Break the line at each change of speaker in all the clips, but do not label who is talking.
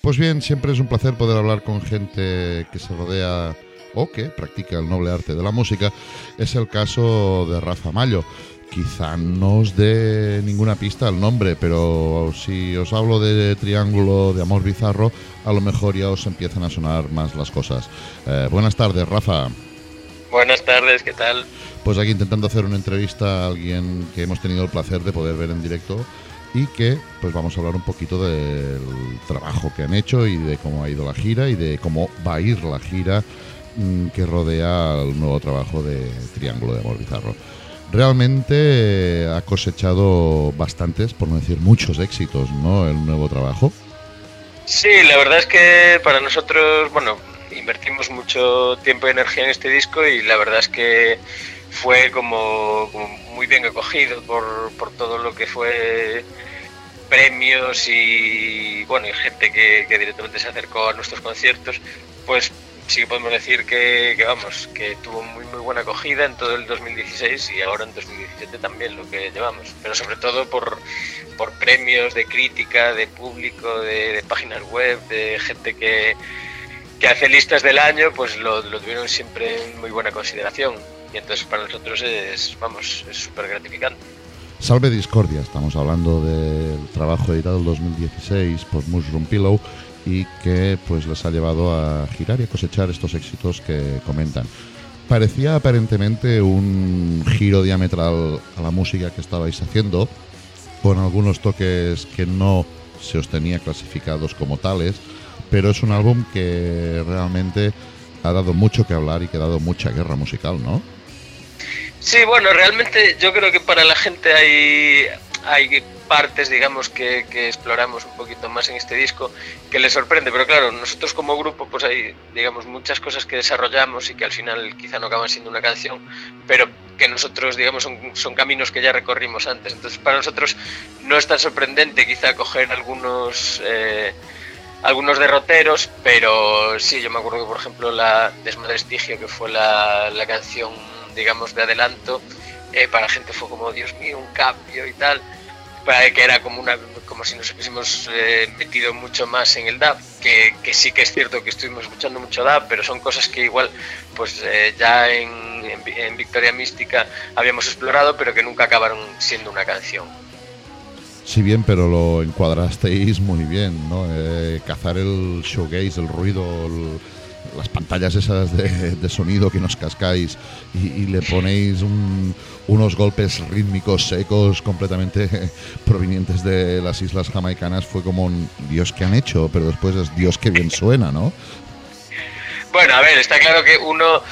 Pues bien, siempre es un placer poder hablar con gente que se rodea o que practica el noble arte de la música. Es el caso de Rafa Mayo. Quizá no os dé ninguna pista el nombre, pero si os hablo de Triángulo de Amor Bizarro, a lo mejor ya os empiezan a sonar más las cosas. Eh, buenas tardes, Rafa.
Buenas tardes, ¿qué tal?
Pues aquí intentando hacer una entrevista a alguien que hemos tenido el placer de poder ver en directo y que pues vamos a hablar un poquito del trabajo que han hecho y de cómo ha ido la gira y de cómo va a ir la gira mm, que rodea el nuevo trabajo de Triángulo de Amor Bizarro. Realmente eh, ha cosechado bastantes, por no decir muchos éxitos, ¿no? El nuevo trabajo.
Sí, la verdad es que para nosotros, bueno, invertimos mucho tiempo y energía en este disco y la verdad es que fue como, muy bien acogido por, por, todo lo que fue premios y bueno y gente que, directamente se acercó a nuestros conciertos pues sí que podemos decir que, vamos que tuvo muy muy buena acogida en todo el 2016 y ahora en 2017 también lo que llevamos pero sobre todo por, por premios de crítica de público de, páginas web de gente que, que hace listas del año pues lo, lo tuvieron siempre en muy buena consideración y entonces para nosotros es, vamos, es súper gratificante.
Salve Discordia, estamos hablando del trabajo editado en 2016 por Mushroom Pillow y que pues les ha llevado a girar y a cosechar estos éxitos que comentan. Parecía aparentemente un giro diametral a la música que estabais haciendo, con algunos toques que no se os tenía clasificados como tales, pero es un álbum que realmente ha dado mucho que hablar y que ha dado mucha guerra musical, ¿no?
Sí, bueno, realmente yo creo que para la gente hay, hay partes, digamos, que, exploramos un poquito más en este disco que les sorprende, pero claro, nosotros como grupo pues hay, digamos, muchas cosas que desarrollamos y que al final quizá no acaban siendo una canción, pero que nosotros, digamos, son, caminos que ya recorrimos antes. Entonces, para nosotros no es tan sorprendente quizá coger algunos... Eh, algunos derroteros, pero sí, yo me acuerdo que por ejemplo la Desmadrestigio, que fue la, la canción digamos, de adelanto, eh, para la gente fue como, Dios mío, un cambio y tal, para que era como una como si nos hubiésemos eh, metido mucho más en el DAP, que, que, sí que es cierto que estuvimos escuchando mucho DAP, pero son cosas que igual pues eh, ya en, en, Victoria Mística habíamos explorado, pero que nunca acabaron siendo una canción.
Sí, bien, pero lo encuadrasteis muy bien, ¿no? cazar el showgaze, el ruido, el las pantallas esas de, sonido que nos cascáis y, le ponéis unos golpes rítmicos secos completamente provenientes de las islas jamaicanas fue como un Dios que han hecho, pero después es Dios que bien suena, ¿no?
Bueno, a ver, está claro que uno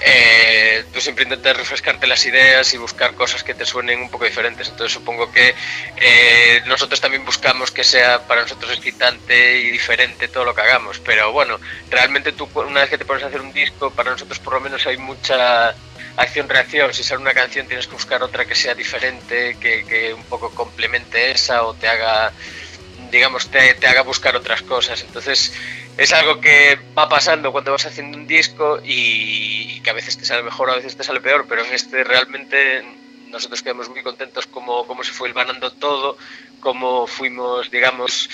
eh, tú siempre intentas refrescarte las ideas y buscar cosas que te suenen un poco diferentes. Entonces supongo que eh, nosotros también buscamos que sea para nosotros excitante y diferente todo lo que hagamos. Pero bueno, realmente tú una vez que te pones a hacer un disco, para nosotros por lo menos hay mucha acción-reacción. Si sale una canción tienes que buscar otra que sea diferente, que, que un poco complemente esa o te haga digamos, te, te, haga buscar otras cosas. Entonces, es algo que va pasando cuando vas haciendo un disco y, que a veces te sale mejor, a veces te sale peor, pero en este realmente nosotros quedamos muy contentos como, como se fue hilvanando todo, como fuimos, digamos,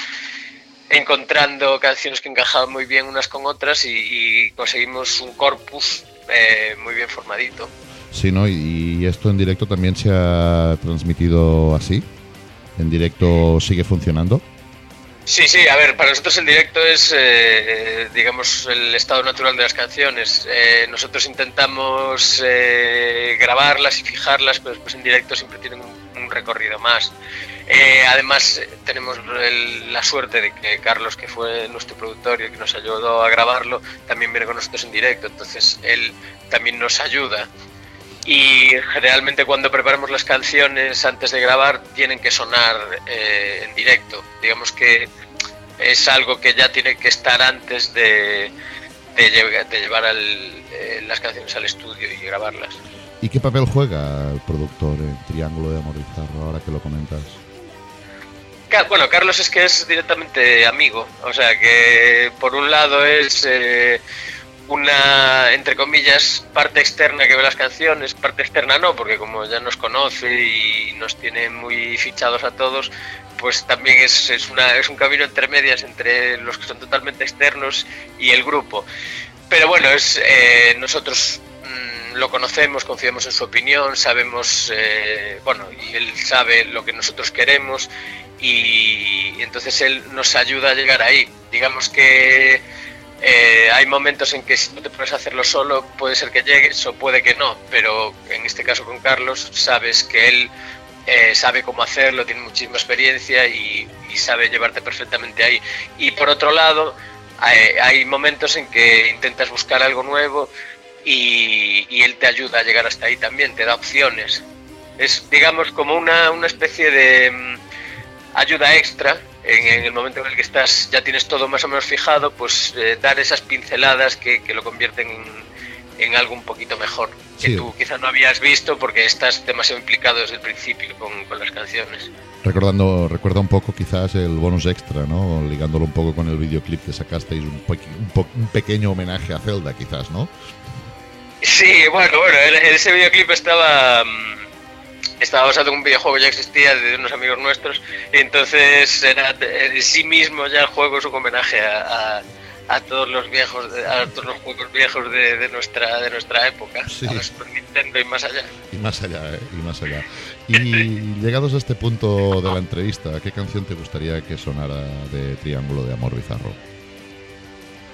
encontrando canciones que encajaban muy bien unas con otras y, conseguimos un corpus eh, muy bien formadito.
Sí, ¿no? Y esto en directo también se ha transmitido así. ¿En directo sigue funcionando?
Sí, sí, a ver, para nosotros el directo es, eh, digamos, el estado natural de las canciones. Eh, nosotros intentamos eh, grabarlas y fijarlas, pero después en directo siempre tienen un, recorrido más. además, tenemos la suerte de que Carlos, que fue nuestro productor y el que nos ayudó a grabarlo, también viene con nosotros en directo, entonces él también nos ayuda y generalmente cuando preparamos las canciones antes de grabar tienen que sonar eh, en directo. Digamos que es algo que ya tiene que estar antes de, de, llevar eh, las canciones al estudio y grabarlas.
¿Y qué papel juega el productor en Triángulo de Amor Bizarro, ahora que lo comentas?
Bueno, Carlos es que es directamente amigo, o sea que por un lado es eh, una, entre comillas, parte externa que ve las canciones, parte externa no, porque como ya nos conoce y nos tiene muy fichados a todos, pues también es, es, una, es un camino entre medias entre los que son totalmente externos y el grupo. Pero bueno, es eh, nosotros mm, lo conocemos, confiamos en su opinión, sabemos, eh, bueno, y él sabe lo que nosotros queremos y, entonces él nos ayuda a llegar ahí. Digamos que eh, hay momentos en que si no te puedes hacerlo solo, puede ser que llegues o puede que no, pero en este caso con Carlos sabes que él eh, sabe cómo hacerlo, tiene muchísima experiencia y, sabe llevarte perfectamente ahí. Y por otro lado, hay, momentos en que intentas buscar algo nuevo y, y, él te ayuda a llegar hasta ahí también, te da opciones. Es, digamos, como una, una especie de mm, ayuda extra en, el momento en el que estás ya tienes todo más o menos fijado, pues eh, dar esas pinceladas que, lo convierten en, algo un poquito mejor, que tú quizás no habías visto porque estás demasiado implicado desde el principio con, las canciones.
Recordando, recuerda un poco quizás el bonus extra, ¿no? Ligándolo un poco con el videoclip que sacasteis, un, un, pequeño homenaje a Zelda quizás, ¿no?
Sí, bueno, bueno, en ese videoclip estaba... Mm, estaba basado en un videojuego que ya existía de unos amigos nuestros, y entonces era en sí mismo ya el juego es un homenaje a, a, todos los viejos, a todos los juegos viejos de, nuestra de nuestra época, sí. a Super Nintendo y más allá.
Y más allá, ¿eh? y más allá. Y llegados a este punto de la entrevista, ¿qué canción te gustaría que sonara de Triángulo de Amor Bizarro?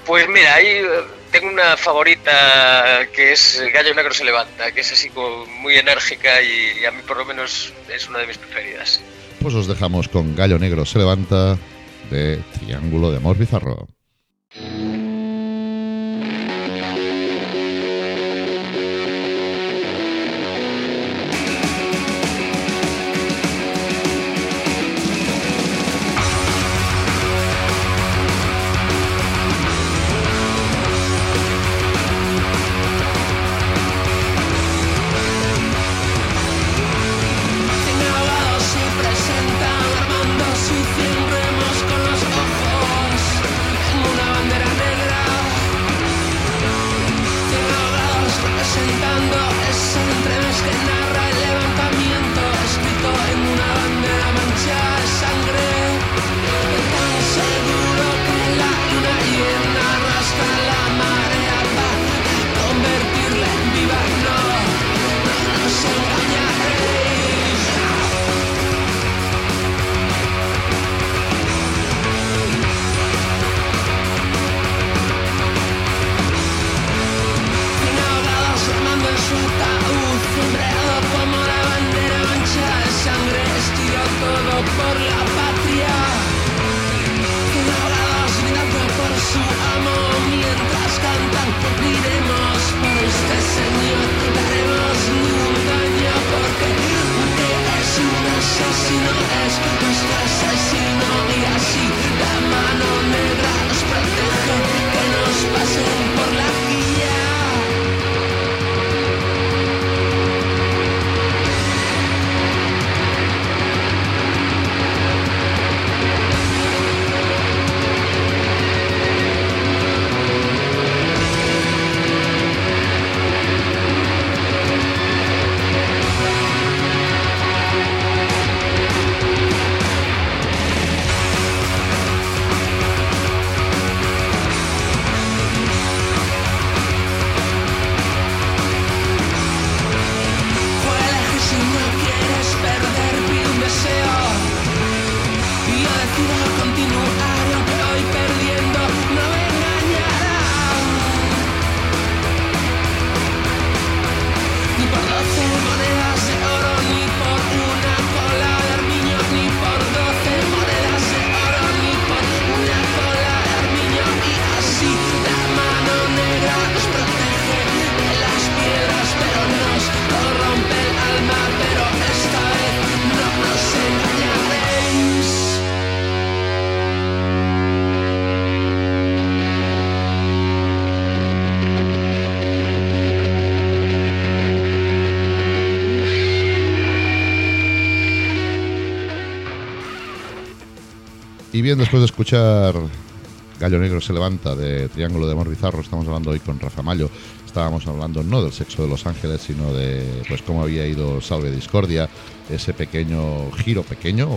Pues mira, ahí tengo una favorita que es Gallo Negro se levanta, que es así como muy enérgica y a mí por lo menos es una de mis preferidas.
Pues os dejamos con Gallo Negro se levanta de Triángulo de Amor Bizarro. Y bien, después de escuchar Gallo Negro se levanta de Triángulo de Amor Bizarro, estamos hablando hoy con Rafa Mayo. Estábamos hablando no del sexo de Los Ángeles, sino de pues cómo había ido Salve Discordia, ese pequeño giro pequeño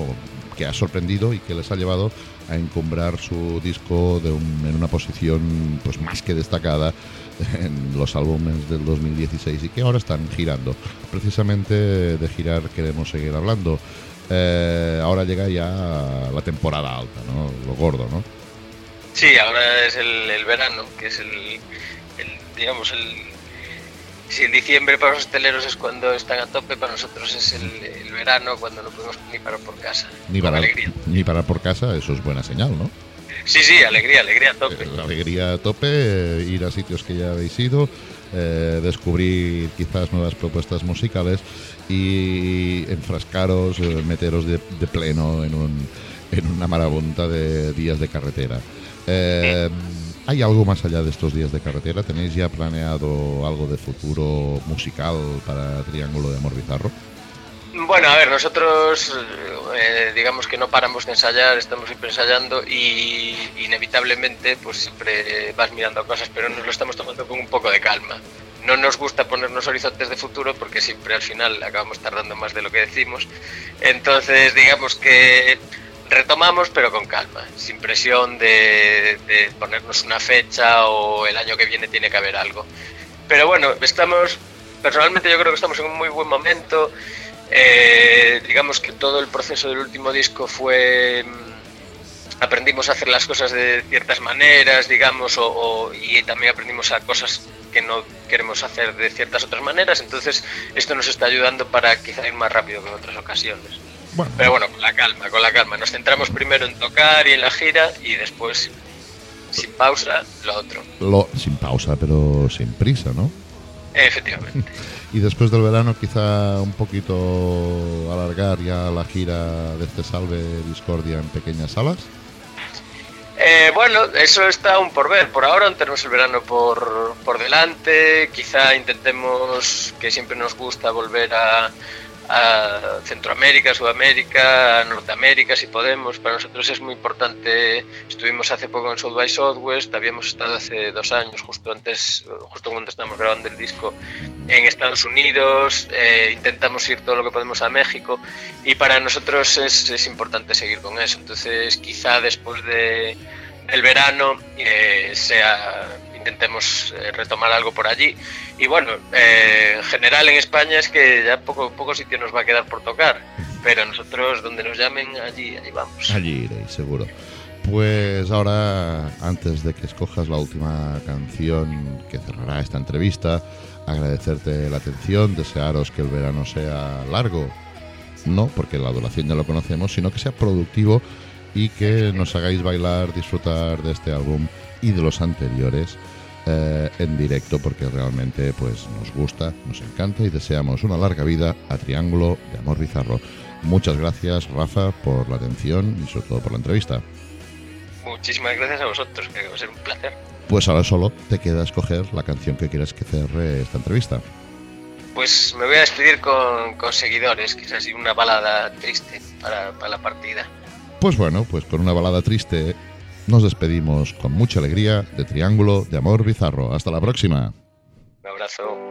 que ha sorprendido y que les ha llevado a encumbrar su disco de en una posición pues más que destacada en los álbumes del 2016 y que ahora están girando. Precisamente de girar queremos seguir hablando. Eh, ahora llega ya la temporada alta, ¿no? Lo gordo, ¿no?
Sí, ahora es el, verano, que es el, digamos, el... Si en diciembre para los hosteleros es cuando están a tope, para nosotros es el, verano cuando no podemos ni parar por casa.
Ni para, ni parar por casa, eso es buena señal, ¿no?
Sí, sí, alegría, alegría a tope.
Eh, alegría a tope, eh, ir a sitios que ya habéis ido, eh, descubrir quizás nuevas propuestas musicales y enfrascaros, meteros de, pleno en, un, en una marabunta de días de carretera. ¿Hay algo más allá de estos días de carretera? ¿Tenéis ya planeado algo de futuro musical para Triángulo de Amor Bizarro?
Bueno, a ver, nosotros eh, digamos que no paramos de ensayar, estamos siempre ensayando y inevitablemente pues siempre vas mirando cosas, pero nos lo estamos tomando con un poco de calma. No nos gusta ponernos horizontes de futuro porque siempre al final acabamos tardando más de lo que decimos. Entonces, digamos que retomamos pero con calma, sin presión de, de ponernos una fecha o el año que viene tiene que haber algo. Pero bueno, estamos, personalmente yo creo que estamos en un muy buen momento eh, digamos que todo el proceso del último disco fue mm, aprendimos a hacer las cosas de ciertas maneras, digamos, o, y también aprendimos a cosas que no queremos hacer de ciertas otras maneras, entonces esto nos está ayudando para quizá ir más rápido que en otras ocasiones. Pero bueno, con la calma, con la calma. Nos centramos primero en tocar y en la gira y después, sin pausa, lo otro.
Lo, sin pausa, pero sin prisa, ¿no?
Efectivamente.
y después del verano quizá un poquito alargar ya la gira de este Salve Discordia en pequeñas salas.
Eh, bueno, eso está aún por ver. Por ahora tenemos el verano por, por delante. Quizá intentemos, que siempre nos gusta, volver a, a Centroamérica, Sudamérica, Norteamérica, si podemos. Para nosotros es muy importante. Estuvimos hace poco en South by Southwest, habíamos estado hace dos años, justo antes, justo cuando estábamos grabando el disco, en Estados Unidos. Eh, intentamos ir todo lo que podemos a México y para nosotros es, es importante seguir con eso. Entonces, quizá después de, del verano eh, sea intentemos eh, retomar algo por allí. Y bueno, eh, en general en España es que ya poco, poco sitio nos va a quedar por tocar, pero nosotros donde nos llamen, allí, allí vamos.
Allí iréis, seguro. Pues ahora, antes de que escojas la última canción que cerrará esta entrevista, agradecerte la atención, desearos que el verano sea largo, no porque la duración ya lo conocemos, sino que sea productivo y que nos hagáis bailar, disfrutar de este álbum y de los anteriores eh, en directo porque realmente pues nos gusta, nos encanta y deseamos una larga vida a Triángulo de Amor Bizarro. Muchas gracias Rafa por la atención y sobre todo por la entrevista.
Muchísimas gracias a vosotros, que va a ser un placer.
Pues ahora solo te queda escoger la canción que quieras que cerre esta entrevista.
Pues me voy a despedir con, con seguidores, quizás una balada triste para, para la partida.
Pues bueno, pues con una balada triste nos despedimos con mucha alegría de Triángulo de Amor Bizarro. Hasta la próxima.
Un abrazo.